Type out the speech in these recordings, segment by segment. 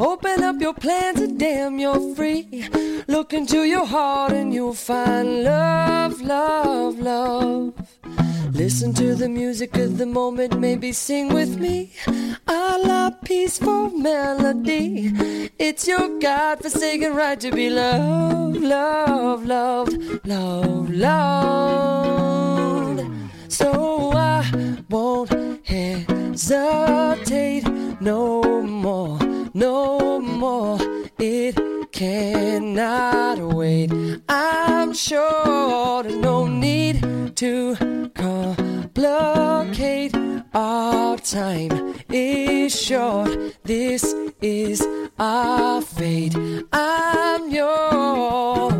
Open up your plans and damn, you're free. Look into your heart and you'll find love, love, love. Listen to the music of the moment, maybe sing with me. A la peaceful melody. It's your God forsaken right to be loved, love, love, love, loved. So I won't hesitate no cannot wait. I'm sure there's no need to complicate. Our time is short. This is our fate. I'm yours.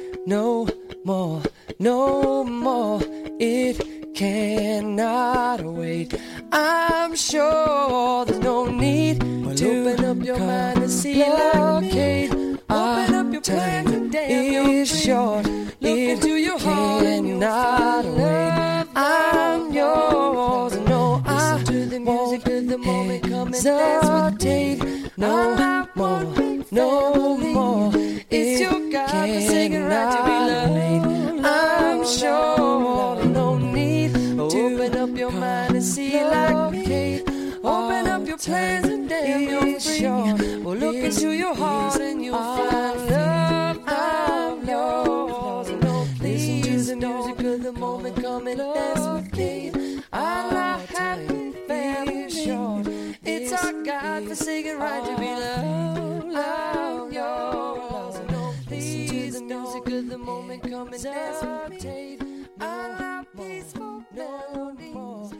no more, no more. It cannot wait. I'm sure there's no need well, to open up your mind and see like me. Open up your plan today. It's short. Look it into your heart cannot wait. I'm yours. No, I to the music of the moment. Come and dance with me. No more, no more. Right to be loved. I'm sure no need to open up your mind and see like me. Open up your plans and damn you're free. Well, look into your heart and you'll find love. I'm yours. Listen to the music of the moment. Come and dance with me. I like happy family. It's our God forsaken right to be loved. Till the moment comes and I'll I love peaceful melodies.